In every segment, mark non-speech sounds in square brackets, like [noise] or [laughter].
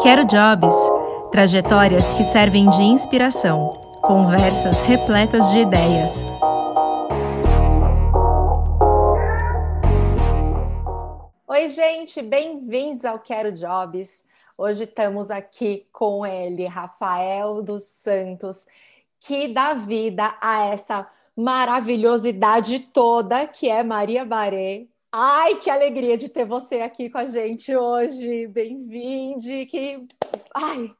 Quero Jobs trajetórias que servem de inspiração, conversas repletas de ideias. Oi, gente, bem-vindos ao Quero Jobs. Hoje estamos aqui com ele, Rafael dos Santos, que dá vida a essa maravilhosidade toda que é Maria Baré. Ai, que alegria de ter você aqui com a gente hoje. Bem-vinde. Que ai,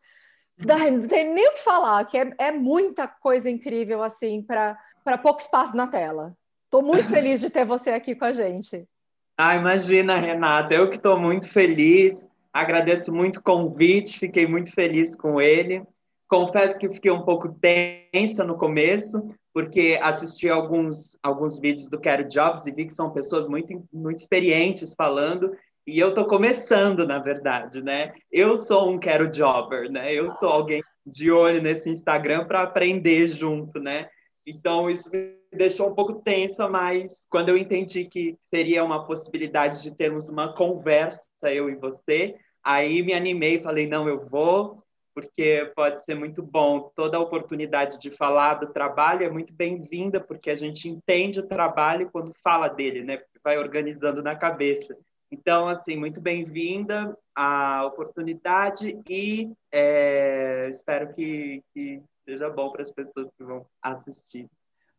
não tem nem o que falar, que é, é muita coisa incrível assim para pouco espaço na tela. Estou muito [laughs] feliz de ter você aqui com a gente. Ah, imagina, Renata, eu que estou muito feliz. Agradeço muito o convite, fiquei muito feliz com ele. Confesso que fiquei um pouco tensa no começo, porque assisti alguns, alguns vídeos do Quero Jobs e vi que são pessoas muito, muito experientes falando, e eu estou começando, na verdade, né? Eu sou um Quero Jobber, né? Eu sou alguém de olho nesse Instagram para aprender junto, né? Então, isso me deixou um pouco tensa, mas quando eu entendi que seria uma possibilidade de termos uma conversa, eu e você, aí me animei falei, não, eu vou, porque pode ser muito bom. Toda oportunidade de falar do trabalho é muito bem-vinda, porque a gente entende o trabalho quando fala dele, né? Vai organizando na cabeça. Então, assim, muito bem-vinda a oportunidade e é, espero que, que seja bom para as pessoas que vão assistir.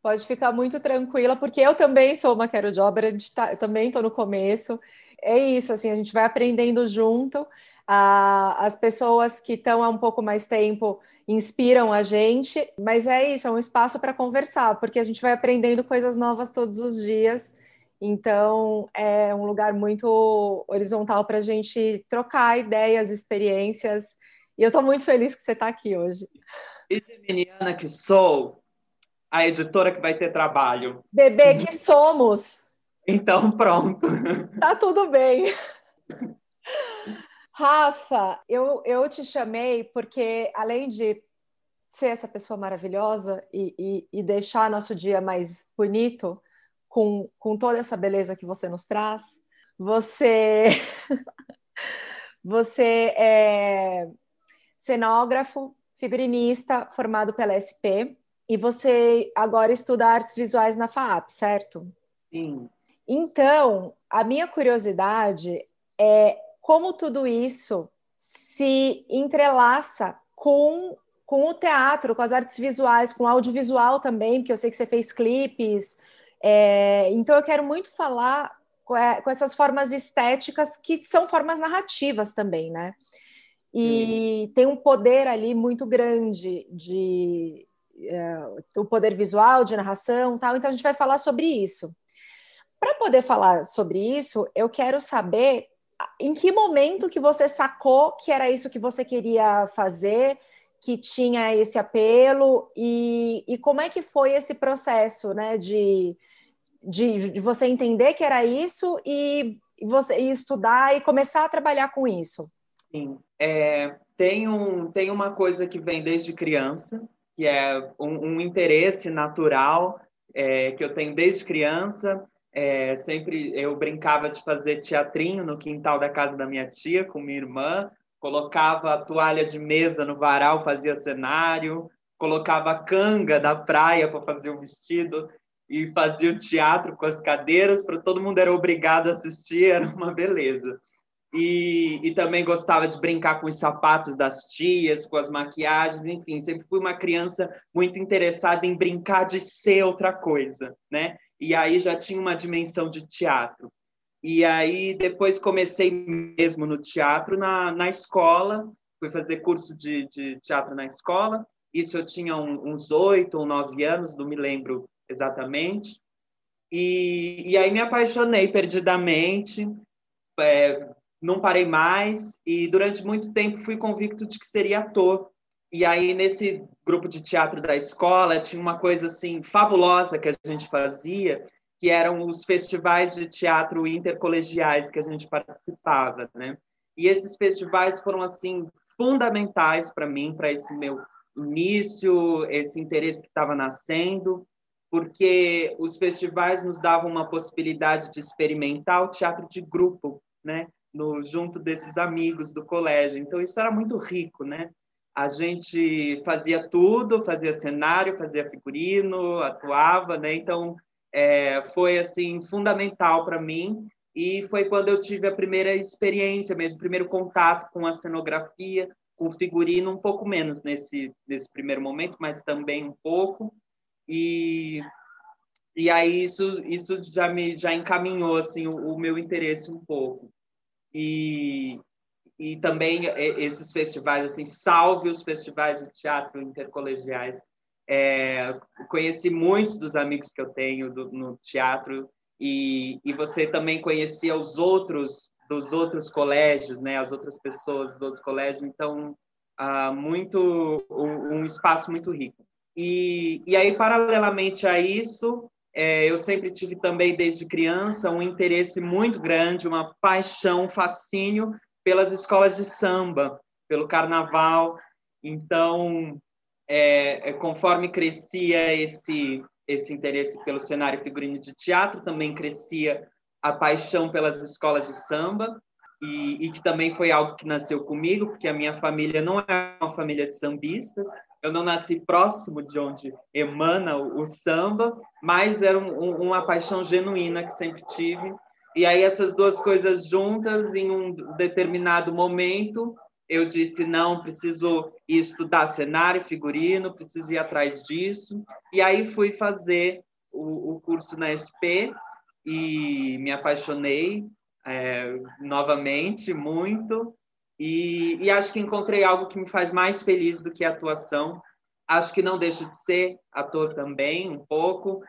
Pode ficar muito tranquila, porque eu também sou uma Quero gente tá, eu também estou no começo. É isso, assim, a gente vai aprendendo junto as pessoas que estão há um pouco mais tempo inspiram a gente, mas é isso, é um espaço para conversar, porque a gente vai aprendendo coisas novas todos os dias. Então, é um lugar muito horizontal para a gente trocar ideias, experiências. E eu estou muito feliz que você está aqui hoje. E geminiana que sou, a editora que vai ter trabalho. Bebê que somos. Então, pronto. Tá tudo bem. [laughs] Rafa, eu, eu te chamei porque, além de ser essa pessoa maravilhosa e, e, e deixar nosso dia mais bonito com, com toda essa beleza que você nos traz, você, [laughs] você é cenógrafo, figurinista formado pela SP e você agora estuda artes visuais na FAAP, certo? Sim. Então, a minha curiosidade é como tudo isso se entrelaça com, com o teatro, com as artes visuais, com o audiovisual também, porque eu sei que você fez clipes. É, então, eu quero muito falar com, é, com, essas formas estéticas que são formas narrativas também, né? E tem um poder ali muito grande de é, o poder visual, de narração, tal. Então, a gente vai falar sobre isso. Para poder falar sobre isso, eu quero saber em que momento que você sacou que era isso que você queria fazer, que tinha esse apelo? E, e como é que foi esse processo, né, de, de, de você entender que era isso e, você e estudar e começar a trabalhar com isso? Sim, é, tem, um, tem uma coisa que vem desde criança, que é um, um interesse natural é, que eu tenho desde criança, é, sempre eu brincava de fazer teatrinho no quintal da casa da minha tia com minha irmã, colocava a toalha de mesa no varal, fazia cenário, colocava a canga da praia para fazer o vestido e fazia o teatro com as cadeiras para todo mundo era obrigado a assistir, [laughs] era uma beleza. E, e também gostava de brincar com os sapatos das tias, com as maquiagens, enfim, sempre fui uma criança muito interessada em brincar de ser outra coisa, né? E aí já tinha uma dimensão de teatro. E aí depois comecei mesmo no teatro na, na escola, fui fazer curso de, de teatro na escola. Isso eu tinha um, uns oito ou nove anos, não me lembro exatamente. E, e aí me apaixonei perdidamente, é, não parei mais e durante muito tempo fui convicto de que seria ator. E aí, nesse grupo de teatro da escola, tinha uma coisa assim fabulosa que a gente fazia, que eram os festivais de teatro intercolegiais que a gente participava, né? E esses festivais foram assim fundamentais para mim, para esse meu início, esse interesse que estava nascendo, porque os festivais nos davam uma possibilidade de experimentar o teatro de grupo, né? no junto desses amigos do colégio. Então isso era muito rico, né? A gente fazia tudo, fazia cenário, fazia figurino, atuava, né? Então é, foi assim fundamental para mim e foi quando eu tive a primeira experiência mesmo, primeiro contato com a cenografia, com o figurino, um pouco menos nesse nesse primeiro momento, mas também um pouco. E e aí isso isso já me já encaminhou assim o, o meu interesse um pouco e e também esses festivais assim salve os festivais de teatro intercolegiais. É, conheci muitos dos amigos que eu tenho do, no teatro. E, e você também conhecia os outros dos outros colégios né? As outras pessoas dos outros colégios. Então ah, muito um, um espaço muito rico. E, e aí paralelamente a isso é, eu sempre tive também, desde criança, um interesse muito grande, uma paixão, um fascínio pelas escolas de samba, pelo carnaval. Então, é, é, conforme crescia esse, esse interesse pelo cenário figurino de teatro, também crescia a paixão pelas escolas de samba, e, e que também foi algo que nasceu comigo, porque a minha família não é uma família de sambistas, eu não nasci próximo de onde emana o, o samba, mas era um, um, uma paixão genuína que sempre tive. E aí essas duas coisas juntas, em um determinado momento, eu disse não, preciso estudar cenário, figurino, preciso ir atrás disso. E aí fui fazer o, o curso na SP e me apaixonei é, novamente muito e, e, acho que encontrei algo que me faz mais feliz do que a atuação. Acho que não deixo de ser ator também, um pouco.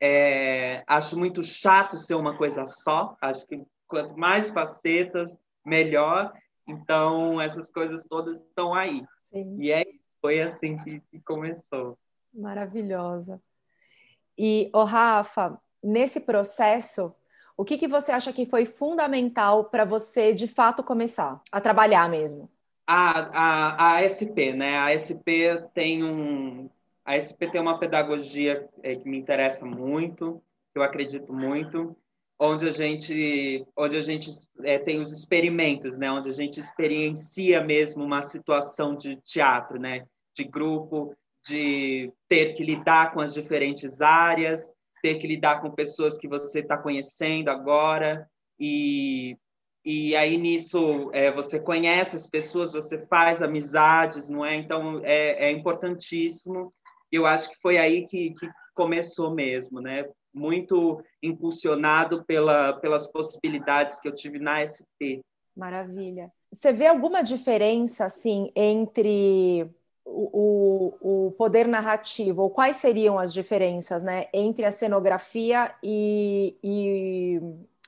É, acho muito chato ser uma coisa só. Acho que quanto mais facetas, melhor. Então, essas coisas todas estão aí. Sim. E é, foi assim que, que começou. Maravilhosa. E, o oh, Rafa, nesse processo, o que, que você acha que foi fundamental para você, de fato, começar a trabalhar mesmo? A, a, a SP, né? A SP tem um, a SP tem uma pedagogia é, que me interessa muito, eu acredito muito, onde a gente, onde a gente é, tem os experimentos, né? Onde a gente experiencia mesmo uma situação de teatro, né? De grupo, de ter que lidar com as diferentes áreas, ter que lidar com pessoas que você está conhecendo agora e e aí nisso é, você conhece as pessoas, você faz amizades, não é? Então é, é importantíssimo. Eu acho que foi aí que, que começou mesmo, né? Muito impulsionado pela, pelas possibilidades que eu tive na SP. Maravilha. Você vê alguma diferença assim entre o, o, poder narrativo, ou quais seriam as diferenças né, entre a cenografia e, e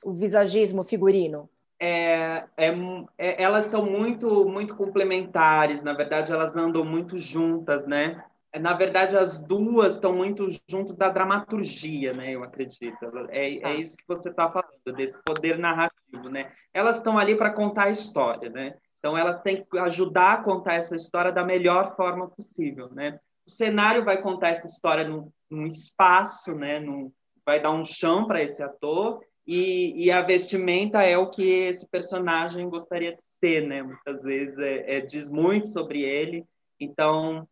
o visagismo figurino? É, é, é, elas são muito muito complementares, na verdade elas andam muito juntas, né? Na verdade as duas estão muito junto da dramaturgia, né? Eu acredito. É, é tá. isso que você está falando desse poder narrativo, né? Elas estão ali para contar a história, né? Então, elas têm que ajudar a contar essa história da melhor forma possível, né? O cenário vai contar essa história num, num espaço, né? Num, vai dar um chão para esse ator e, e, a vestimenta é o que esse personagem gostaria de ser, né? Muitas vezes é, é diz muito sobre ele. Então,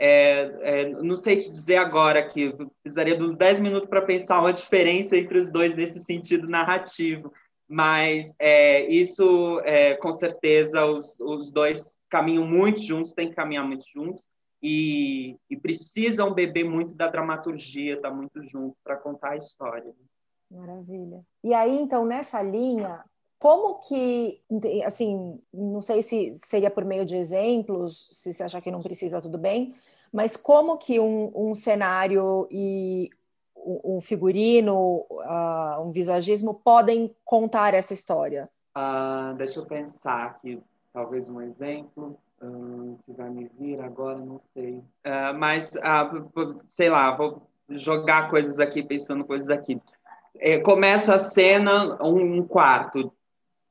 é, é, não sei te dizer agora que precisaria de uns 10 minutos para pensar uma diferença entre os dois nesse sentido narrativo mas é, isso, é, com certeza, os, os dois caminham muito juntos, têm que caminhar muito juntos, e, e precisam beber muito da dramaturgia, estar tá muito junto para contar a história. Maravilha. E aí, então, nessa linha, como que, assim, não sei se seria por meio de exemplos, se você achar que não precisa, tudo bem, mas como que um, um cenário e um figurino, uh, um visagismo podem contar essa história? Uh, deixa eu pensar aqui, talvez um exemplo. Uh, se vai me vir agora, não sei. Uh, mas, sei lá, vou jogar coisas aqui, pensando coisas aqui. É, começa a cena, um quarto.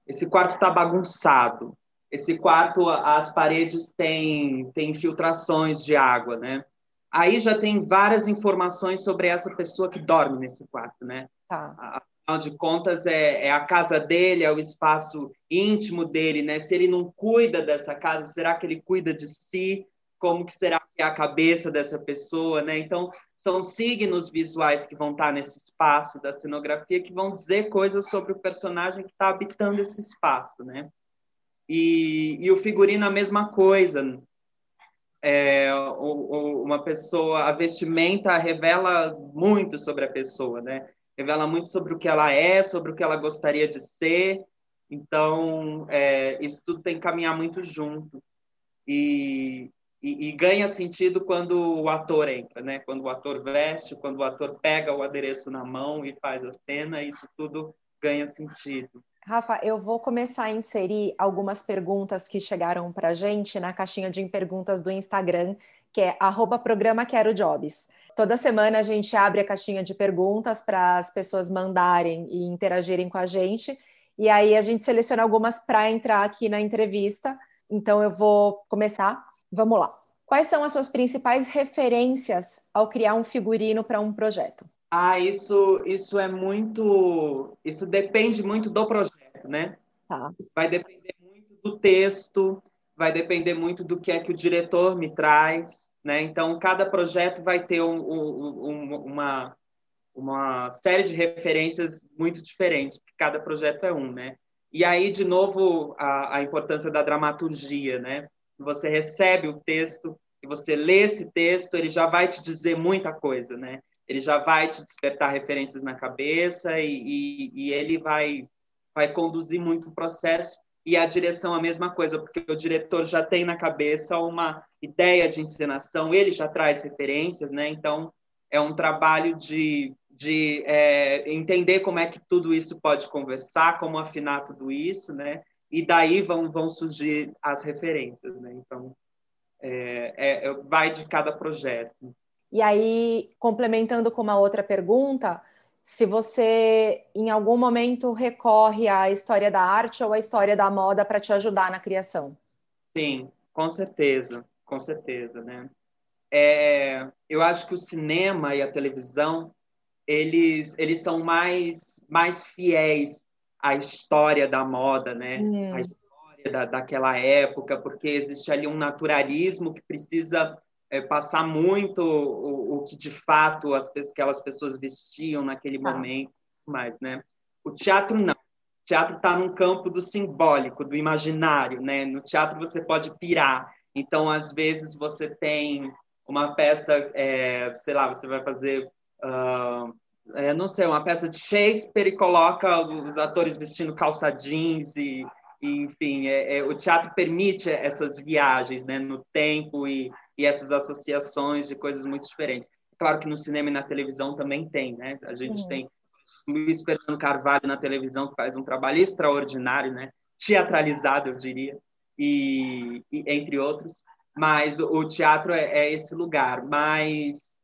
Esse quarto está bagunçado. Esse quarto, as paredes têm, têm infiltrações de água, né? aí já tem várias informações sobre essa pessoa que dorme nesse quarto, né? Tá. Afinal de contas, é, é, a casa dele, é o espaço íntimo dele, né? Se ele não cuida dessa casa, será que ele cuida de si? Como que será que é a cabeça dessa pessoa, né? Então, são signos visuais que vão estar nesse espaço da cenografia que vão dizer coisas sobre o personagem que está habitando esse espaço, né? E, e o figurino a mesma coisa. É, uma pessoa, a vestimenta revela muito sobre a pessoa, né? Revela muito sobre o que ela é, sobre o que ela gostaria de ser. Então, é, isso tudo tem que caminhar muito junto. E, e, e, ganha sentido quando o ator entra, né? Quando o ator veste, quando o ator pega o adereço na mão e faz a cena, isso tudo ganha sentido. Rafa, eu vou começar a inserir algumas perguntas que chegaram para a gente na caixinha de perguntas do Instagram, que é arroba programa Quero Jobs. Toda semana a gente abre a caixinha de perguntas para as pessoas mandarem e interagirem com a gente. E aí a gente seleciona algumas para entrar aqui na entrevista. Então eu vou começar Vamos lá. Quais são as suas principais referências ao criar um figurino para um projeto? Ah, isso, isso é muito. Isso depende muito do projeto, né? Tá. Vai depender muito do texto, vai depender muito do que é que o diretor me traz, né? Então, cada projeto vai ter um, um, uma, uma série de referências muito diferentes, porque cada projeto é um, né? E aí, de novo, a, a importância da dramaturgia, né? Você recebe o texto e você lê esse texto, ele já vai te dizer muita coisa, né? Ele já vai te despertar referências na cabeça e, e, e ele vai, vai conduzir muito o processo. E a direção a mesma coisa, porque o diretor já tem na cabeça uma ideia de encenação, ele já traz referências, né? Então, é um trabalho de, de é, entender como é que tudo isso pode conversar, como afinar tudo isso, né? E daí vão, vão surgir as referências, né? Então, é, é, é, vai de cada projeto. E aí, complementando com uma outra pergunta, se você em algum momento recorre à história da arte ou à história da moda para te ajudar na criação? Sim, com certeza, com certeza, né? É, eu acho que o cinema e a televisão eles eles são mais mais fiéis a história da moda, né? Hum. A história da, daquela época, porque existe ali um naturalismo que precisa é, passar muito o, o, que de fato as, aquelas pessoas vestiam naquele ah. momento, mais, né? O teatro não. O teatro está num campo do simbólico, do imaginário, né? No teatro você pode pirar. Então, às vezes você tem uma peça, é, sei lá, você vai fazer uh, é, não sei, uma peça de Shakespeare e coloca os atores vestindo calça jeans e, e enfim, é, é, o teatro permite essas viagens né, no tempo e, e essas associações de coisas muito diferentes. Claro que no cinema e na televisão também tem, né? A gente tem Luiz Fernando Carvalho na televisão que faz um trabalho extraordinário, né? Teatralizado, eu diria, e, e entre outros. Mas o, o teatro é, é esse lugar. Mas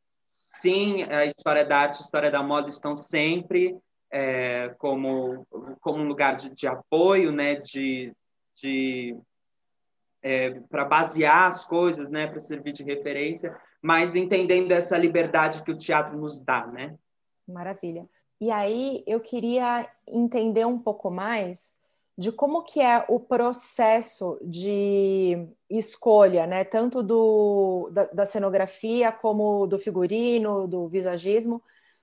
sim, a história da arte, a história da moda estão sempre é, como, como um lugar de, de apoio, né, de, de é, para basear as coisas, né, para servir de referência, mas entendendo essa liberdade que o teatro nos dá, né? Maravilha. E aí eu queria entender um pouco mais de como que é o processo de escolha, né, tanto do, da, da, cenografia como do figurino, do visagismo,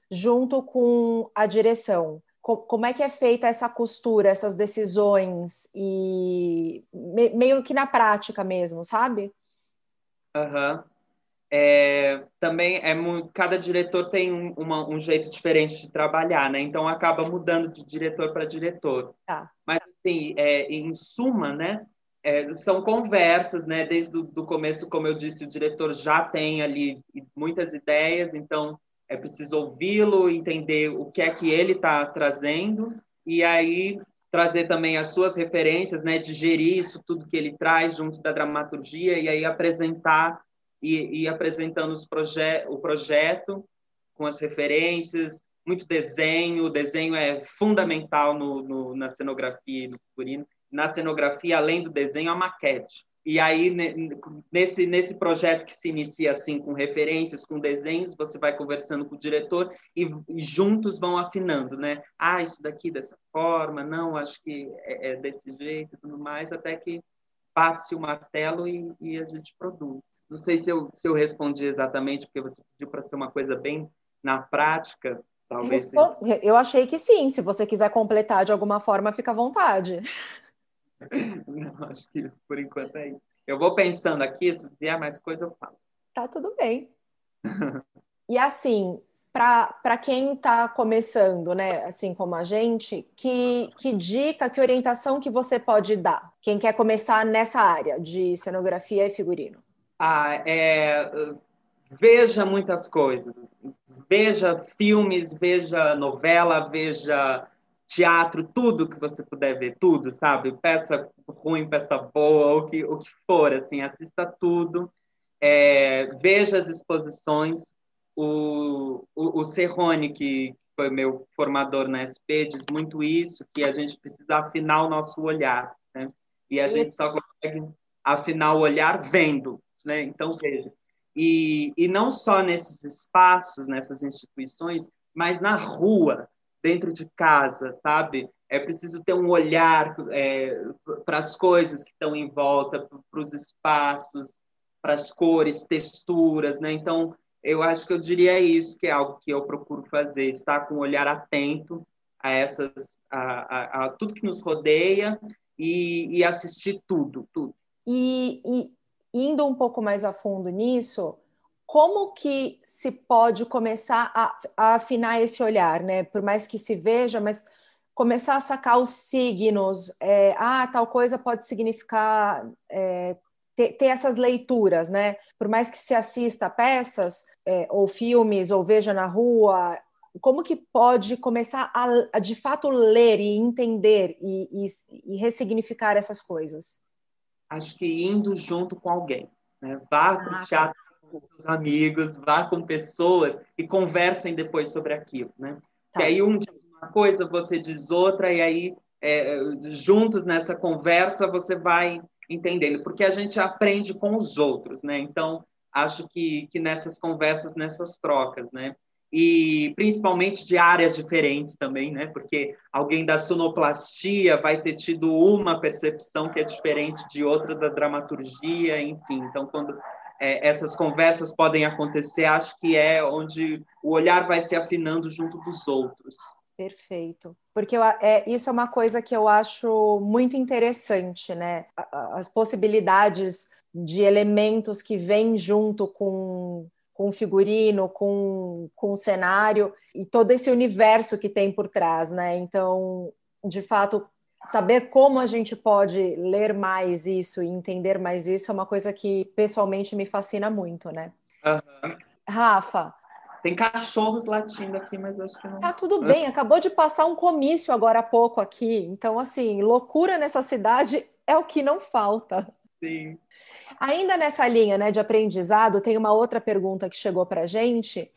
junto com a direção. como é que é feita essa costura, essas decisões e me, meio que na prática mesmo, sabe? Uhum. É, também é muito, cada diretor tem um, uma, um jeito diferente de trabalhar, né? Então acaba mudando de diretor para diretor. Tá. Mas assim, é, em suma, né? É, são conversas, né? Desde o começo, como eu disse, o diretor já tem ali muitas ideias, então é preciso ouvi-lo, entender o que é que ele está trazendo e aí trazer também as suas referências, né? Digerir isso tudo que ele traz junto da dramaturgia e aí apresentar e, e apresentando os proje o projeto com as referências, muito desenho. O desenho é fundamental no, no, na cenografia e no figurino. Na cenografia, além do desenho, a maquete. e aí, nesse, nesse projeto que se inicia assim, com referências, com desenhos, você vai conversando com o diretor e, e juntos vão afinando, né? Ah, isso daqui dessa forma, não, acho que é, é desse jeito e tudo mais, até que bate-se o martelo e, e, a gente produz. Não sei se eu, se eu respondi exatamente, porque você pediu para ser uma coisa bem na prática, talvez. Eu achei que sim, se você quiser completar de alguma forma, fica à vontade. [laughs] Não, acho que por enquanto é isso. Eu vou pensando aqui, se vier mais coisa, eu falo. Tá tudo bem. e assim, para quem está começando, né, assim como a gente, que, que dica, que orientação que você pode dar? Quem quer começar nessa área de cenografia e figurino? Ah, é, veja muitas coisas. Veja filmes, veja novela, veja teatro, tudo que você puder ver, tudo, sabe? Peça ruim, peça boa, o que, o que for, assim, assista tudo, é, veja as exposições. O, o, o Serrone, que foi meu formador na SP, diz muito isso, que a gente precisa afinar o nosso olhar, né? E a gente só consegue afinar o olhar vendo, né? Então, veja. E, e não só nesses espaços, nessas instituições, mas na rua, dentro de casa, sabe? É preciso ter um olhar é, para as coisas que estão em volta, para os espaços, para as cores, texturas, né? Então, eu acho que eu diria isso, que é algo que eu procuro fazer, estar com um olhar atento a essas, a, a, a tudo que nos rodeia e, e assistir tudo, tudo. E, e indo um pouco mais a fundo nisso, como que se pode começar a, a, afinar esse olhar, né? Por mais que se veja, mas começar a sacar os signos, é, ah, tal coisa pode significar é, ter, ter, essas leituras, né? Por mais que se assista a peças é, ou filmes ou veja na rua, como que pode começar a, a de fato ler e entender e, e, e ressignificar essas coisas? Acho que indo junto com alguém. Né? Vá para o ah, teatro com seus amigos, vá com pessoas e conversem depois sobre aquilo, né? Tá. Que aí um diz uma coisa, você diz outra, e aí é, juntos nessa conversa você vai entendendo, porque a gente aprende com os outros, né? Então, acho que, que nessas conversas, nessas trocas, né? E principalmente de áreas diferentes também, né? Porque alguém da sonoplastia vai ter tido uma percepção que é diferente de outra da dramaturgia, enfim. Então, quando é, essas conversas podem acontecer, acho que é onde o olhar vai se afinando junto dos outros. Perfeito. Porque eu, é, isso é uma coisa que eu acho muito interessante, né? As possibilidades de elementos que vêm junto com, com figurino, com, com cenário e todo esse universo que tem por trás, né? Então, de fato, saber como a gente pode ler mais isso e entender mais isso é uma coisa que pessoalmente me fascina muito, né? Uhum. Rafa. Tem cachorros latindo aqui, mas acho que não. Tá tudo bem, acabou de passar um comício agora há pouco aqui. Então, assim, loucura nessa cidade é o que não falta. Sim. Ainda nessa linha né, de aprendizado, tem uma outra pergunta que chegou para a gente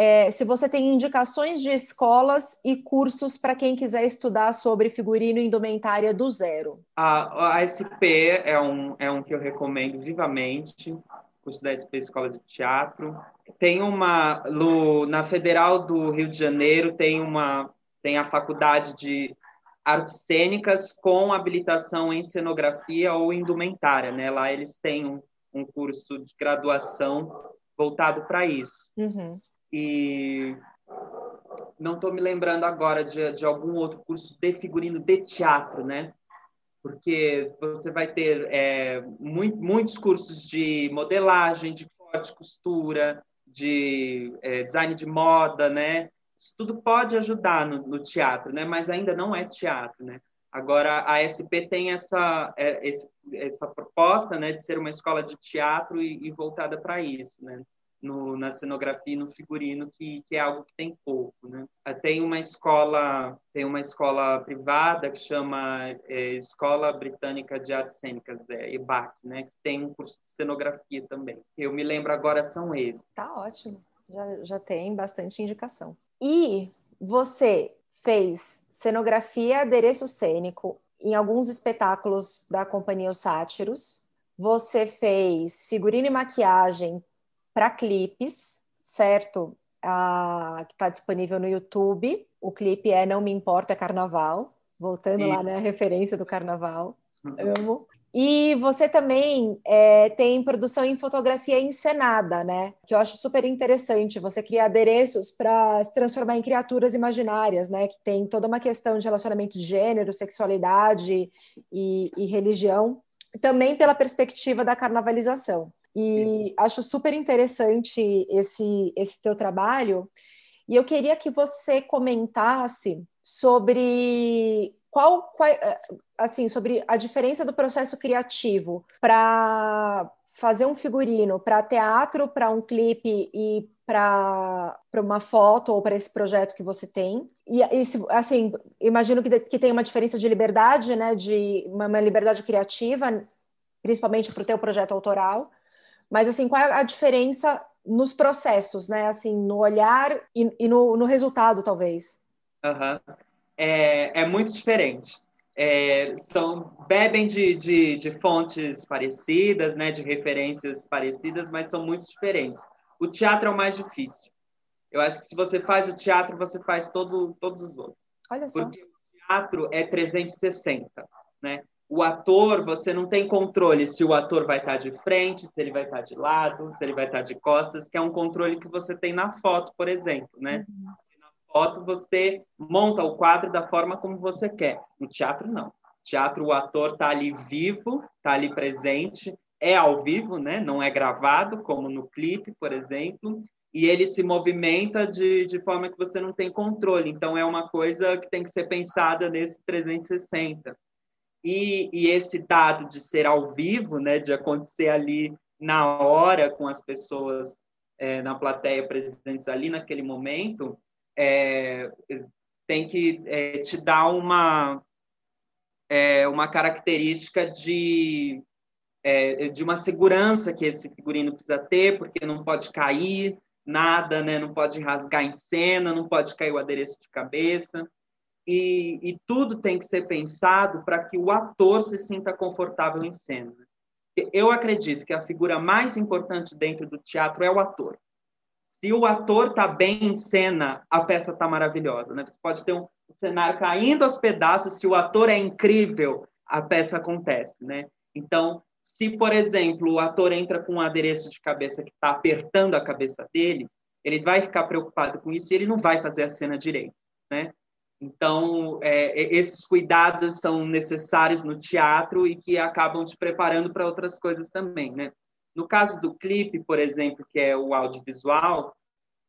é, se você tem indicações de escolas e cursos para quem quiser estudar sobre figurino e indumentária do zero. A, a SP é um, é um que eu recomendo vivamente, curso da SP Escola de Teatro. Tem uma, no, na Federal do Rio de Janeiro, tem, uma, tem a faculdade de artes cênicas com habilitação em cenografia ou indumentária. Né? Lá eles têm um, um curso de graduação voltado para isso. Uhum. E não estou me lembrando agora de, de algum outro curso de figurino de teatro, né? Porque você vai ter é, muito, muitos cursos de modelagem, de corte, costura, de é, design de moda, né? Isso tudo pode ajudar no, no, teatro, né? Mas ainda não é teatro, né? Agora a SP tem essa é, essa proposta, né, de ser uma escola de teatro e, e voltada para isso, né? no, na cenografia e no figurino, que, que é algo que tem pouco. Né? Ah, tem uma escola tem uma escola privada que chama é, Escola Britânica de Artes Cênicas, é, EBAC, né? que tem um curso de cenografia também. Eu me lembro agora são esses. Tá ótimo, já, já tem bastante indicação. E você fez cenografia, adereço cênico em alguns espetáculos da companhia Os Sátiros, você fez figurino e maquiagem para clipes, certo? Ah, que está disponível no YouTube. O clipe é Não Me Importa, é Carnaval. Voltando e... lá na né, referência do Carnaval. Uhum. Amo. E você também é, tem produção em fotografia encenada, né? Que eu acho super interessante. Você cria adereços para se transformar em criaturas imaginárias, né? Que tem toda uma questão de relacionamento de gênero, sexualidade e, e religião, também pela perspectiva da carnavalização. E acho super interessante esse, esse teu trabalho. E eu queria que você comentasse sobre qual, qual assim, sobre a diferença do processo criativo para fazer um figurino para teatro, para um clipe e para uma foto ou para esse projeto que você tem. E, e assim, imagino que, que tem uma diferença de liberdade, né, de uma, uma liberdade criativa, principalmente para o teu projeto autoral. Mas assim, qual é a diferença nos processos, né? Assim, no olhar e, e no, no, resultado, talvez. Uhum. É, é muito diferente é, são bebem de, de, de, fontes parecidas, né, de referências parecidas, mas são muito diferentes. O teatro é o mais difícil. Eu acho que se você faz o teatro, você faz todo, todos os outros. Olha só. Porque o teatro é 360, né? O ator, você não tem controle se o ator vai estar de frente, se ele vai estar de lado, se ele vai estar de costas, que é um controle que você tem na foto, por exemplo, né? Uhum foto, você monta o quadro da forma como você quer. No teatro, não. No teatro, o ator está ali vivo, está ali presente, é ao vivo, né? não é gravado, como no clipe, por exemplo, e ele se movimenta de, de forma que você não tem controle. Então, é uma coisa que tem que ser pensada nesse 360. E, e esse dado de ser ao vivo, né? de acontecer ali na hora com as pessoas é, na plateia presentes ali naquele momento, é, tem que é, te dar uma, é, uma característica de, é, de uma segurança que esse figurino precisa ter, porque não pode cair nada, né? não pode rasgar em cena, não pode cair o adereço de cabeça. E, e tudo tem que ser pensado para que o ator se sinta confortável em cena. Eu acredito que a figura mais importante dentro do teatro é o ator se o ator está bem em cena, a peça está maravilhosa. Né? Você pode ter um cenário caindo aos pedaços, se o ator é incrível, a peça acontece. Né? Então, se, por exemplo, o ator entra com um adereço de cabeça que está apertando a cabeça dele, ele vai ficar preocupado com isso e ele não vai fazer a cena direito. Né? Então, é, esses cuidados são necessários no teatro e que acabam te preparando para outras coisas também. Né? No caso do clipe, por exemplo, que é o audiovisual,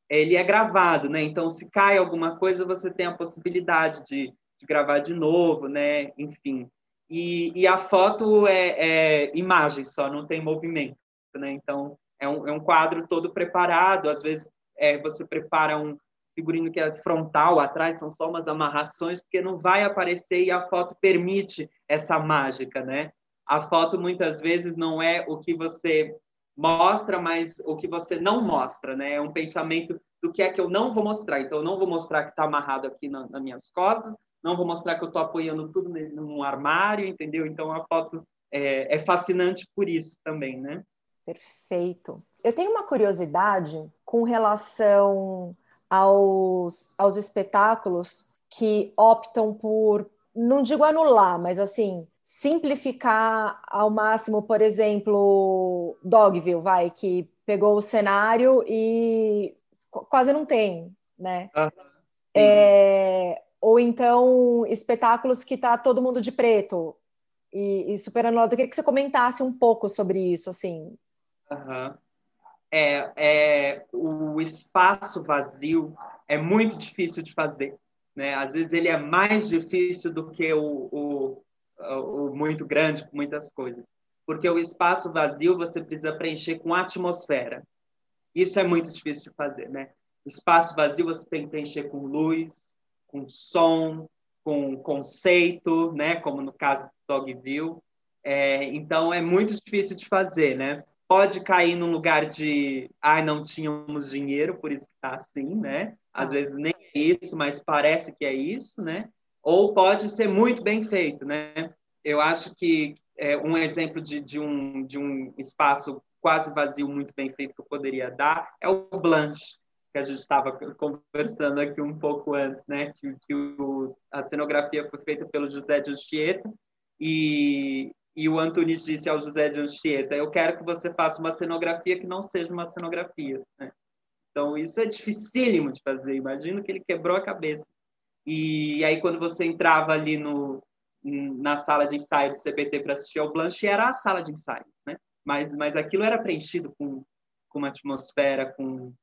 ele é gravado, né? Então, se cai alguma coisa, você tem a possibilidade de, de gravar de novo, né? Enfim. E, e a foto é, é, imagem só, não tem movimento, né? Então, é um, é um quadro todo preparado. Às vezes, é, você prepara um figurino que é frontal, atrás são só umas amarrações, porque não vai aparecer e a foto permite essa mágica, né? A foto muitas vezes não é o que você mostra, mas o que você não mostra, né? É um pensamento do que é que eu não vou mostrar. Então, eu não vou mostrar que está amarrado aqui na, nas minhas costas, não vou mostrar que eu estou apoiando tudo num armário, entendeu? Então, a foto é, é fascinante por isso também, né? Perfeito. Eu tenho uma curiosidade com relação aos, aos espetáculos que optam por, não digo anular, mas assim, simplificar ao máximo, por exemplo, Dogville, vai, que pegou o cenário e quase não tem, né? Ah, é, ou então espetáculos que tá todo mundo de preto e, e super anulado. Eu queria que você comentasse um pouco sobre isso, assim. Uhum. É, é, o espaço vazio é muito difícil de fazer, né? Às vezes ele é mais difícil do que o, o o muito grande, com muitas coisas. Porque o espaço vazio você precisa preencher com atmosfera. Isso é muito difícil de fazer, né? O espaço vazio você tem que preencher com luz, com som, com conceito, né? Como no caso do Dogville. É, então é muito difícil de fazer, né? Pode cair num lugar de, ai, ah, não tínhamos dinheiro, por isso que tá assim, né? Às ah. vezes nem é isso, mas parece que é isso, né? Ou pode ser muito bem feito, né? Eu acho que é, um exemplo de, de, um, de um espaço quase vazio, muito bem feito, que eu poderia dar, é o Blanche, que a gente estava conversando aqui um pouco antes, né? Que, que o, a cenografia foi feita pelo José de Anchieta e, e o Antunes disse ao José de Anchieta, eu quero que você faça uma cenografia que não seja uma cenografia, né? Então, isso é dificílimo de fazer. Imagino que ele quebrou a cabeça. E aí, quando você entrava ali no, na sala de ensaio do CBT para assistir ao Blanche, era a sala de ensaio, né? Mas, mas aquilo era preenchido com, com uma atmosfera, com,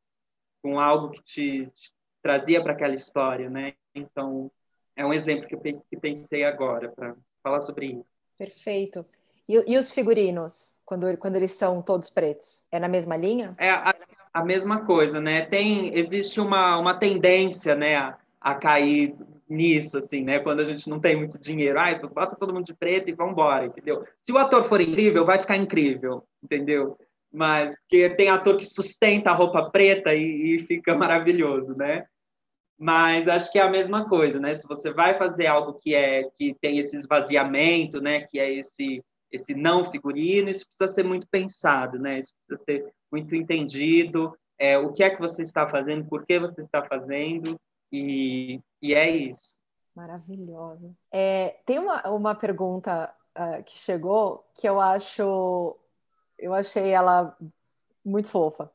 com algo que te, te trazia para aquela história, né? Então, é um exemplo que eu pensei, agora para falar sobre isso. Perfeito. E, e, os figurinos, quando, quando eles são todos pretos? É na mesma linha? É a, a mesma coisa, né? Tem, existe uma, uma tendência, né, a, a cair nisso, assim, né? Quando a gente não tem muito dinheiro, ai, bota todo mundo de preto e vamos embora, entendeu? Se o ator for incrível, vai ficar incrível, entendeu? Mas porque tem ator que sustenta a roupa preta e, e fica maravilhoso, né? Mas acho que é a mesma coisa, né? Se você vai fazer algo que é que tem esse esvaziamento, né? Que é esse esse não figurino, isso precisa ser muito pensado, né? Isso precisa ser muito entendido. É, o que é que você está fazendo? Por que você está fazendo? E, e é isso. Maravilhosa. É, tem uma, uma pergunta uh, que chegou que eu acho, eu achei ela muito fofa.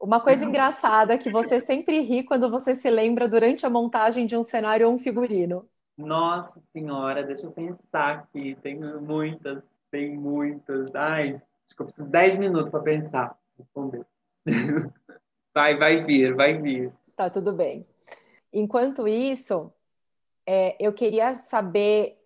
Uma coisa [laughs] engraçada que você sempre ri quando você se lembra durante a montagem de um cenário ou um figurino. Nossa senhora, deixa eu pensar aqui. Tem muitas, tem muitas. Ai, acho que eu preciso de 10 minutos para pensar, responder. [laughs] Vai, vai vir, vai vir. Tá, tudo bem. Enquanto isso, é, eu queria saber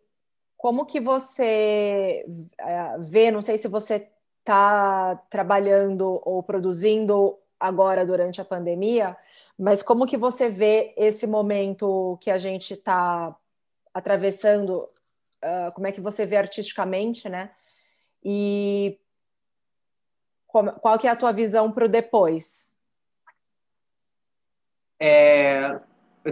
como que você é, vê, não sei se você está trabalhando ou produzindo agora durante a pandemia, mas como que você vê esse momento que a gente está atravessando, uh, como é que você vê artisticamente, né? E qual que é a tua visão para o depois? É,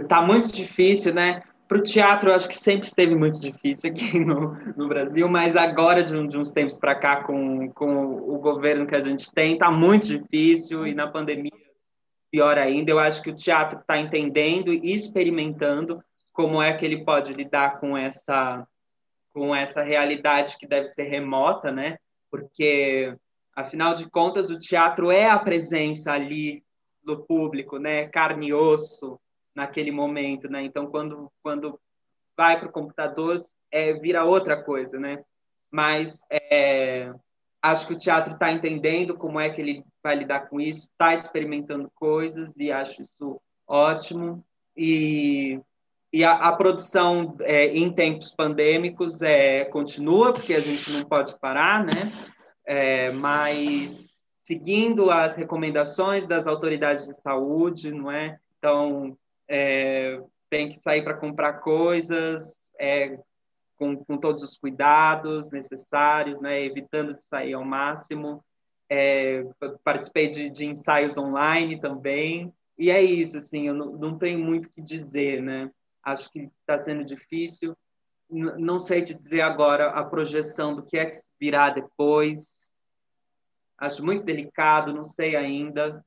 Tá muito difícil, né? Para o teatro, eu acho que sempre esteve muito difícil aqui [laughs] no, no Brasil, mas agora, de, de uns tempos para cá, com, com o governo que a gente tem, está muito difícil e na pandemia, pior ainda. Eu acho que o teatro está entendendo e experimentando como é que ele pode lidar com essa, com essa realidade que deve ser remota, né? Porque, afinal de contas, o teatro é a presença ali do público, né? Carne e osso naquele momento, né? Então, quando, quando vai para o computador, é, vira outra coisa, né? Mas é, acho que o teatro está entendendo como é que ele vai lidar com isso, está experimentando coisas e acho isso ótimo. E, e a, a produção é, em tempos pandêmicos é, continua, porque a gente não pode parar, né? É, mas seguindo as recomendações das autoridades de saúde, não é? Então, é, tem que sair para comprar coisas é, com, com, todos os cuidados necessários, né, evitando de sair ao máximo. É, participei de, de, ensaios online também, e é isso, assim, eu não, não tenho muito o que dizer, né? Acho que está sendo difícil. N não sei te dizer agora a projeção do que é que virá depois. Acho muito delicado, não sei ainda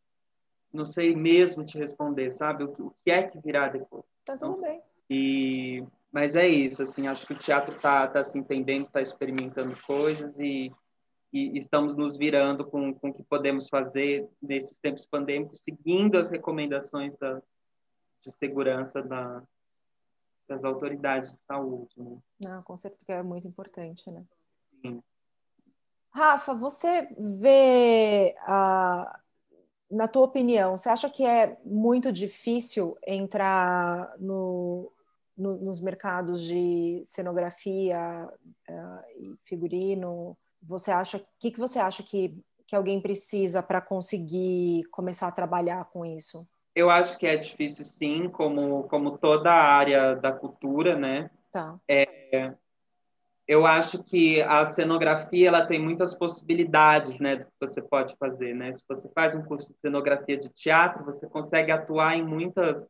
não sei mesmo te responder, sabe? O, o que é que virá depois. Tá tudo então, bem. E, mas é isso, assim, acho que o teatro está tá se entendendo, está experimentando coisas e, e, estamos nos virando com, com o que podemos fazer nesses tempos pandêmicos, seguindo as recomendações da, de segurança da, das autoridades de saúde. Né? Não, com certeza que é muito importante, né? Sim. Rafa, você vê a, na tua opinião, você acha que é muito difícil entrar no, no, nos mercados de cenografia uh, e figurino? Você acha, o que, que você acha que, que alguém precisa para conseguir começar a trabalhar com isso? Eu acho que é difícil, sim, como, como toda a área da cultura, né? Tá. É, eu acho que a cenografia ela tem muitas possibilidades, né, do que você pode fazer, né? Se você faz um curso de cenografia de teatro, você consegue atuar em muitas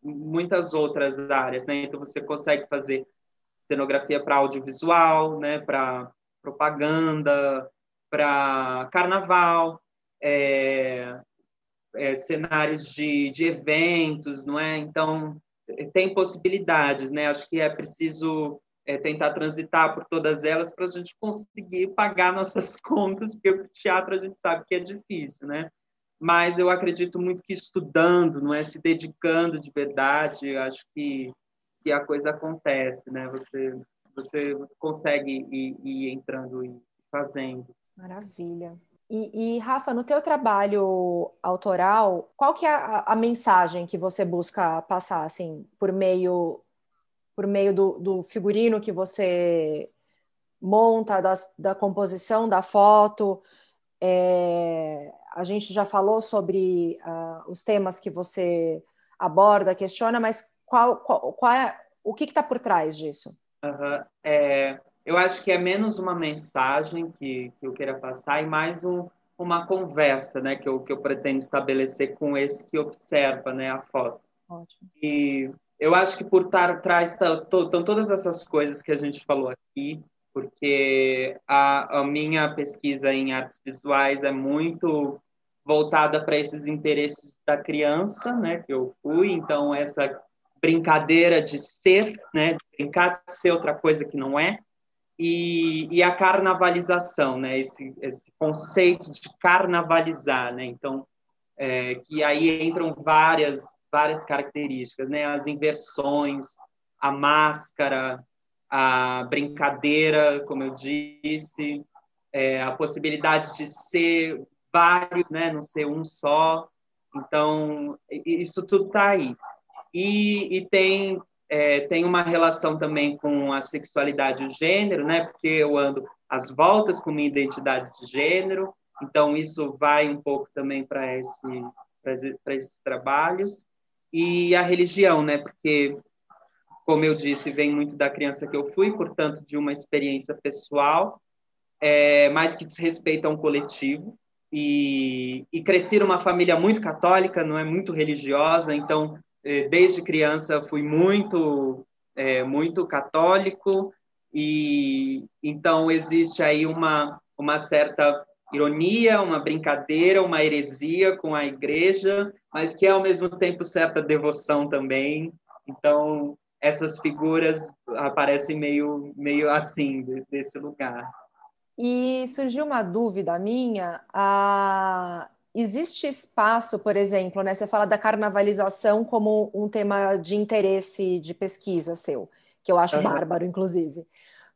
muitas outras áreas, né? Então você consegue fazer cenografia para audiovisual, né, para propaganda, para carnaval, é, é, cenários de, de eventos, não é? Então, tem possibilidades, né? Acho que é preciso é, tentar transitar por todas elas para a gente conseguir pagar nossas [laughs] contas, porque o teatro a gente sabe que é difícil, né? Mas eu acredito muito que estudando, não é se dedicando de verdade, acho que, que a coisa acontece, né? Você você, você consegue ir, ir entrando e fazendo. Maravilha. E, e, Rafa, no teu trabalho autoral, qual que é a, a, mensagem que você busca passar, assim, por meio, por meio do, do figurino que você monta, das, da composição da foto? É, a gente já falou sobre uh, os temas que você aborda, questiona, mas qual, qual, qual é, o que está por trás disso? Uhum. É, eu acho que é menos uma mensagem que, que eu queira passar e mais um, uma conversa, né, que eu, que eu pretendo estabelecer com esse que observa, né, a foto. Ótimo. E eu acho que por atrás estão todas essas coisas que a gente falou aqui, porque a, a minha pesquisa em artes visuais é muito voltada para esses interesses da criança, né, que eu fui, então essa brincadeira de ser, né, de brincar de ser outra coisa que não é, e, e a carnavalização, né? Esse, esse conceito de carnavalizar, né? Então, é, que aí entram várias várias características, né? As inversões, a máscara, a brincadeira, como eu disse, é, a possibilidade de ser vários, né? Não ser um só. Então, isso tudo está aí. E, e tem é, tem uma relação também com a sexualidade e o gênero, né? Porque eu ando às voltas com minha identidade de gênero, então isso vai um pouco também para esse, esses trabalhos. E a religião, né? Porque, como eu disse, vem muito da criança que eu fui, portanto, de uma experiência pessoal, é, mas que diz respeito a um coletivo. E, e cresci numa família muito católica, não é muito religiosa, então é, desde criança fui muito é, muito católico e então existe aí uma uma certa ironia, uma brincadeira, uma heresia com a igreja, mas que é ao mesmo tempo certa devoção também. Então essas figuras aparecem meio meio assim desse lugar. E surgiu uma dúvida minha, a Existe espaço, por exemplo, né? Você fala da carnavalização como um tema de interesse de pesquisa seu, que eu acho uhum. bárbaro, inclusive.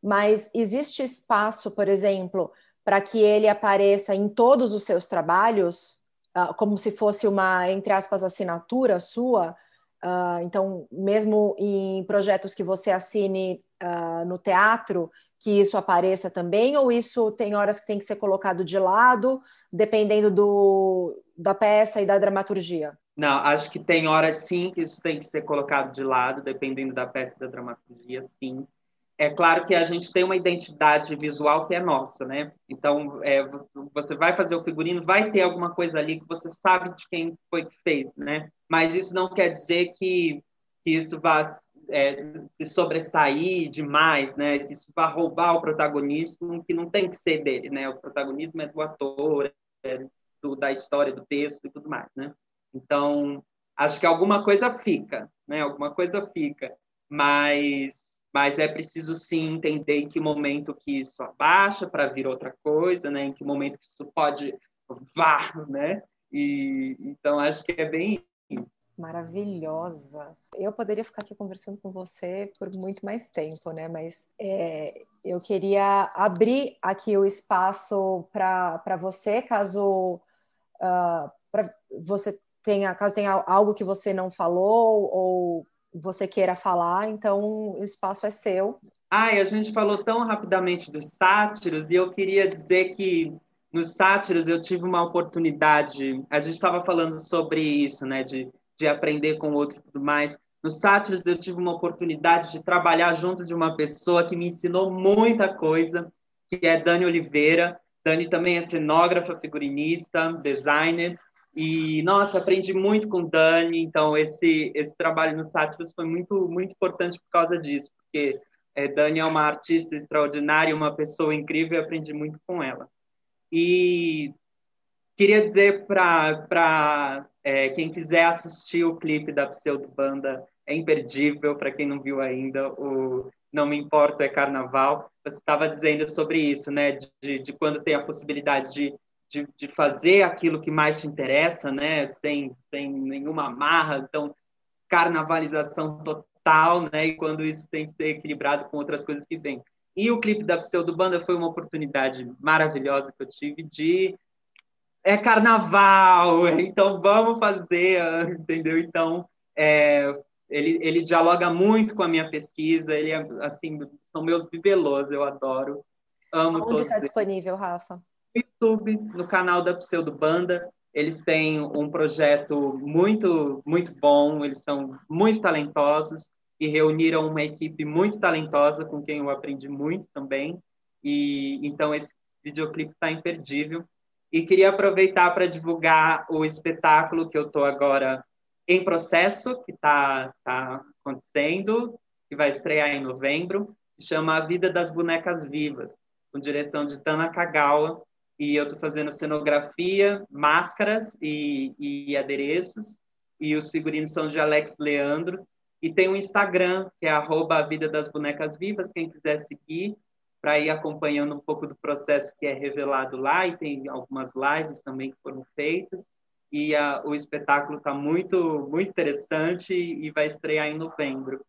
Mas existe espaço, por exemplo, para que ele apareça em todos os seus trabalhos, uh, como se fosse uma, entre aspas, assinatura sua? Uh, então, mesmo em projetos que você assine uh, no teatro, que isso apareça também, ou isso tem horas que tem que ser colocado de lado, dependendo do, da peça e da dramaturgia? Não, acho que tem horas sim que isso tem que ser colocado de lado, dependendo da peça e da dramaturgia, sim. É claro que a gente tem uma identidade visual que é nossa, né? Então, é, você vai fazer o figurino, vai ter alguma coisa ali que você sabe de quem foi que fez, né? Mas isso não quer dizer que, que isso vá é, se sobressair demais, né? Que isso vai roubar o protagonismo, que não tem que ser dele, né? O protagonismo é do ator, é do, da história, do texto e tudo mais, né? Então, acho que alguma coisa fica, né? Alguma coisa fica, mas mas é preciso sim entender em que momento que isso abaixa para vir outra coisa, né? Em que momento que isso pode vá, né? E então acho que é bem maravilhosa. Eu poderia ficar aqui conversando com você por muito mais tempo, né? Mas é, eu queria abrir aqui o espaço para você, caso uh, você tenha, caso tenha algo que você não falou ou você queira falar, então o espaço é seu. Ai, a gente falou tão rapidamente dos sátiros e eu queria dizer que nos sátiros eu tive uma oportunidade. A gente estava falando sobre isso, né? De de aprender com o outro e tudo mais. No Sátiros, eu tive uma oportunidade de trabalhar junto de uma pessoa que me ensinou muita coisa, que é Dani Oliveira. Dani também é cenógrafa, figurinista, designer. E, nossa, aprendi muito com Dani. Então, esse, esse trabalho no Sátiros foi muito, muito importante por causa disso, porque É, Dani é uma artista extraordinária, uma pessoa incrível, e aprendi muito com ela. E queria dizer para é, quem quiser assistir o clipe da Pseudo Banda, é imperdível, para quem não viu ainda, o Não Me Importo é Carnaval. Você estava dizendo sobre isso, né? De, de quando tem a possibilidade de, de, de, fazer aquilo que mais te interessa, né? Sem, sem nenhuma amarra. Então, carnavalização total, né? E quando isso tem que ser equilibrado com outras coisas que vêm. E o clipe da Pseudo Banda foi uma oportunidade maravilhosa que eu tive de é carnaval, [laughs] então vamos fazer, entendeu? Então, é, ele, ele dialoga muito com a minha pesquisa, ele é, assim, são meus bibelôs, eu adoro, amo Onde está disponível, Rafa? YouTube, no canal da Pseudo Banda, eles têm um projeto muito, muito bom, eles são muito talentosos e reuniram uma equipe muito talentosa com quem eu aprendi muito também. E então esse videoclipe está imperdível. E queria aproveitar para divulgar o espetáculo que eu estou agora em processo, que está tá acontecendo, que vai estrear em novembro, chama A Vida das Bonecas Vivas, com direção de Tana Kagawa, e eu estou fazendo cenografia, máscaras e, e, adereços, e os figurinos são de Alex Leandro, e tem um Instagram, que é arroba a Vida das Bonecas Vivas, quem quiser seguir, para ir acompanhando um pouco do processo que é revelado lá, e tem algumas lives também que foram feitas, e a, o espetáculo está muito, muito interessante e vai estrear em novembro.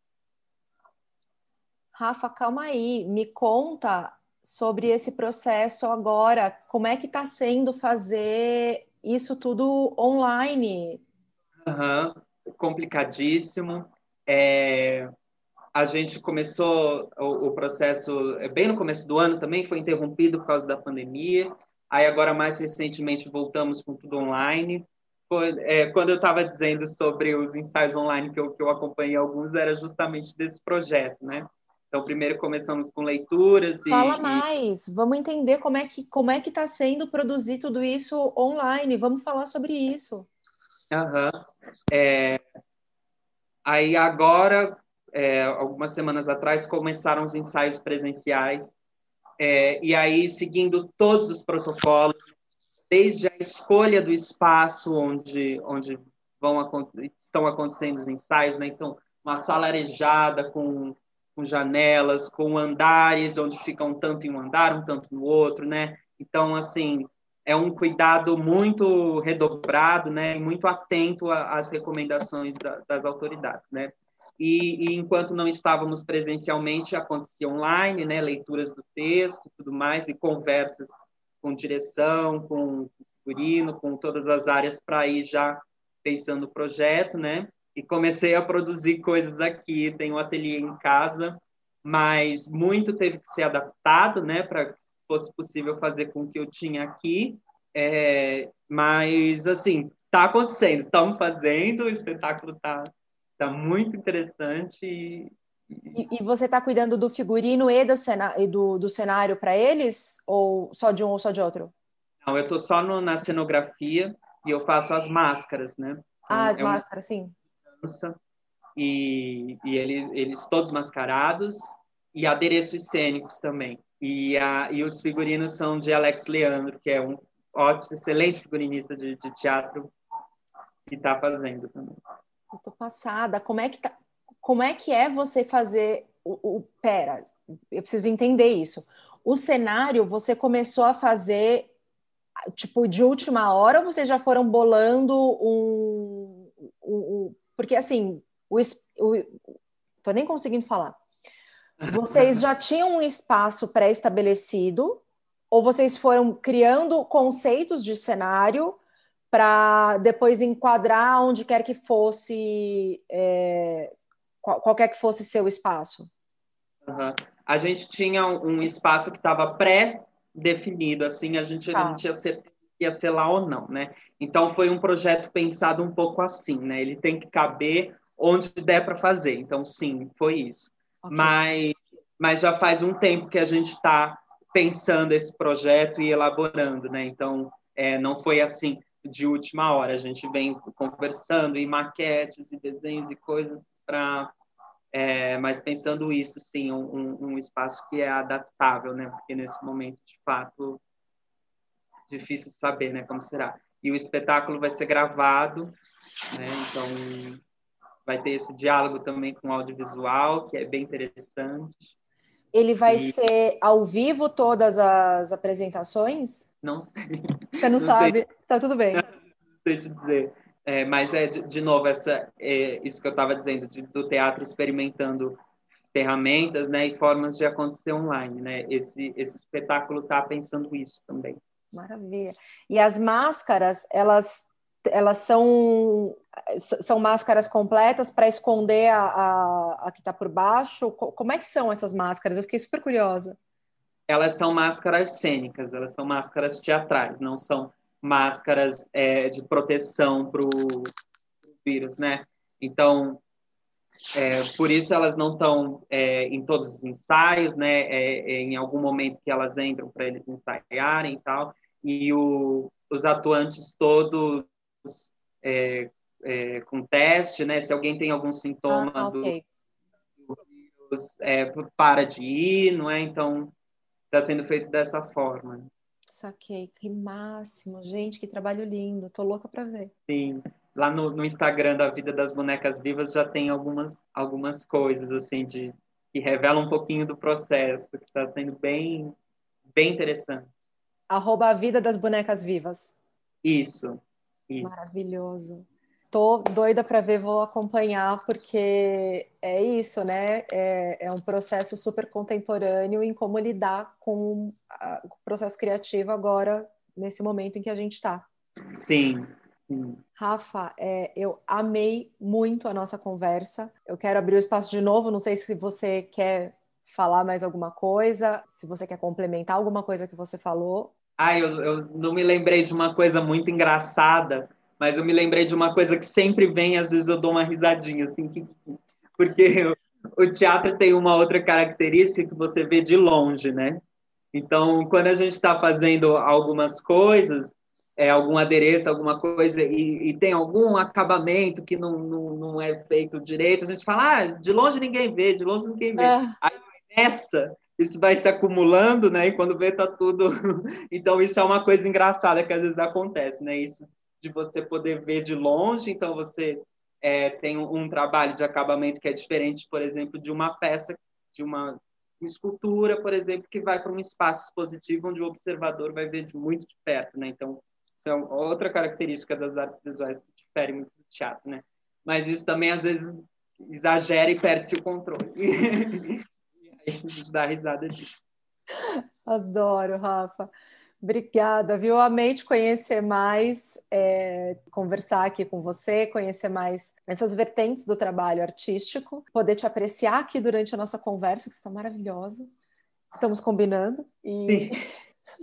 Rafa, calma aí, me conta sobre esse processo agora. Como é que está sendo fazer isso tudo online? Uhum. Complicadíssimo. É, a gente começou o, processo é, bem no começo do ano também, foi interrompido por causa da pandemia. Aí agora, mais recentemente, voltamos com tudo online. Foi, é, quando eu estava dizendo sobre os ensaios online que eu, que eu acompanhei alguns, era justamente desse projeto, né? Então, primeiro começamos com leituras. Fala e, mais, e... vamos entender como é que como é que está sendo produzir tudo isso online. Vamos falar sobre isso. Uhum. É... Aí agora, é, algumas semanas atrás, começaram os ensaios presenciais. É, e aí, seguindo todos os protocolos, desde a escolha do espaço onde, onde vão, estão acontecendo os ensaios, né? Então, uma sala arejada com com janelas, com andares, onde fica um tanto em um andar, um tanto no outro, né? Então, assim, é um cuidado muito redobrado, né? Muito atento às recomendações da, das autoridades, né? E, e, enquanto não estávamos presencialmente, acontecia online, né? Leituras do texto, tudo mais, e conversas com direção, com figurino, com todas as áreas para ir já pensando o projeto, né? E comecei a produzir coisas aqui. Tenho um ateliê em casa, mas muito teve que ser adaptado, né, para que fosse possível fazer com o que eu tinha aqui. É, mas, assim, está acontecendo, estamos fazendo, o espetáculo está tá muito interessante. E, e, e você está cuidando do figurino e do, cenário, do, do cenário para eles? Ou só de um ou só de outro? Não, eu estou só no, na cenografia e eu faço as máscaras, né? ah, as é máscaras, um... sim e, e ele, eles todos mascarados e adereços cênicos também. E, a, e os figurinos são de Alex Leandro, que é um ótimo, excelente figurinista de, de teatro que está fazendo também. Eu tô passada. Como é que tá, como é que é você fazer o, o pera? Eu preciso entender isso. O cenário você começou a fazer tipo de última hora ou vocês já foram bolando um, porque, assim, o, o, tô nem conseguindo falar. Vocês já tinham um espaço pré-estabelecido ou vocês foram criando conceitos de cenário para depois enquadrar onde quer que fosse, é, qualquer que fosse seu espaço? Uhum. A gente tinha um espaço que estava pré-definido, assim, a gente tá. não tinha certeza ia ser lá ou não, né? Então foi um projeto pensado um pouco assim, né? Ele tem que caber onde der para fazer. Então sim, foi isso. Okay. Mas mas já faz um tempo que a gente está pensando esse projeto e elaborando, né? Então é, não foi assim de última hora. A gente vem conversando em maquetes e desenhos e coisas para é, mas pensando isso, sim, um, um, espaço que é adaptável, né? Porque nesse momento, de fato, difícil saber, né, como será. E o espetáculo vai ser gravado, né? Então vai ter esse diálogo também com o audiovisual, que é bem interessante. Ele vai e... ser ao vivo todas as apresentações? Não sei. Você não, [laughs] não sabe? Sei. Tá tudo bem. Não sei te dizer. É, mas é de, de novo essa é, isso que eu estava dizendo de, do teatro experimentando ferramentas, né, e formas de acontecer online, né? Esse esse espetáculo está pensando isso também. Maravilha. E as máscaras, elas elas são são máscaras completas para esconder a, a, a que está por baixo? Como é que são essas máscaras? Eu fiquei super curiosa. Elas são máscaras cênicas, elas são máscaras teatrais, não são máscaras é, de proteção para o vírus, né? Então, é, por isso elas não estão é, em todos os ensaios, né? É, é, em algum momento que elas entram para eles ensaiarem e tal. E o, os atuantes todos é, com teste, né? Se alguém tem algum sintoma ah, okay. do, vírus, para de ir, não é? Então, está sendo feito dessa forma. Saquei, que máximo. Gente, que trabalho lindo. Tô louca para ver. Sim. Lá no, no, Instagram da Vida das Bonecas Vivas já tem algumas, algumas coisas, assim, de que revelam um pouquinho do processo, que está sendo bem, bem interessante. Arroba a Vida das Bonecas Vivas. Isso, isso. Maravilhoso tô doida para ver, vou acompanhar, porque é isso, né? É, é, um processo super contemporâneo em como lidar com a, o processo criativo agora, nesse momento em que a gente está. Sim. Rafa, é, eu amei muito a nossa conversa. Eu quero abrir o espaço de novo. Não sei se você quer falar mais alguma coisa, se você quer complementar alguma coisa que você falou. Ah, eu, eu não me lembrei de uma coisa muito engraçada mas eu me lembrei de uma coisa que sempre vem, às vezes eu dou uma risadinha, assim, porque o teatro tem uma outra característica que você vê de longe, né? Então, quando a gente está fazendo algumas coisas, é, algum adereço, alguma coisa, e, e, tem algum acabamento que não, não, não é feito direito, a gente fala, ah, de longe ninguém vê, de longe ninguém vê. É. Aí nessa, isso vai se acumulando, né? E quando vê, tá tudo. [laughs] então, isso é uma coisa engraçada que às vezes acontece, né? Isso de você poder ver de longe, então você é, tem um trabalho de acabamento que é diferente, por exemplo, de uma peça, de uma, uma escultura, por exemplo, que vai para um espaço expositivo onde o observador vai ver de muito de perto, né? Então, isso é outra característica das artes visuais que difere muito do teatro, né? Mas isso também, às vezes, exagera e perde-se o controle. [laughs] [laughs] dá risada disso. Adoro, Rafa. Obrigada, viu? Amei te conhecer mais, é, conversar aqui com você, conhecer mais essas vertentes do trabalho artístico, poder te apreciar aqui durante a nossa conversa, que está maravilhosa. Estamos combinando. E... Sim.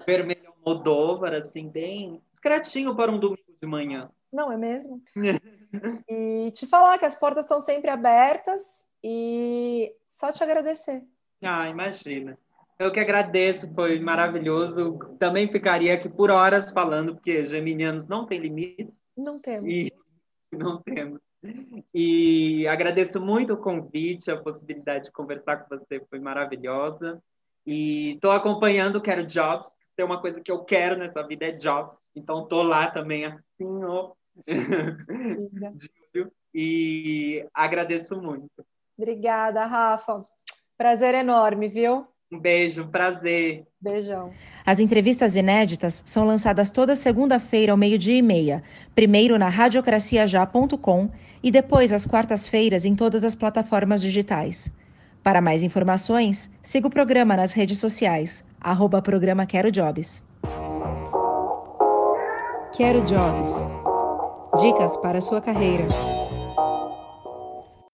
Vermelho Moldóvar, assim, bem discretinho para um domingo de manhã. Não é mesmo? [laughs] e te falar que as portas estão sempre abertas e só te agradecer. Ah, imagina. Eu que agradeço, foi maravilhoso. Também ficaria aqui por horas falando, porque geminianos não tem limite. Não temos. E [laughs] não temos. E agradeço muito o convite, a possibilidade de conversar com você foi maravilhosa. E estou acompanhando Quero Jobs. Se tem uma coisa que eu quero nessa vida é jobs. Então estou lá também assim, ó. [laughs] e agradeço muito. Obrigada, Rafa. Prazer enorme, viu? Um beijo, prazer. Beijão. As entrevistas inéditas são lançadas toda segunda-feira ao meio-dia e meia, primeiro na radiocraciajá.com e depois às quartas-feiras em todas as plataformas digitais. Para mais informações, siga o programa nas redes sociais, arroba programa Quero Jobs. Quero Jobs. Dicas para a sua carreira.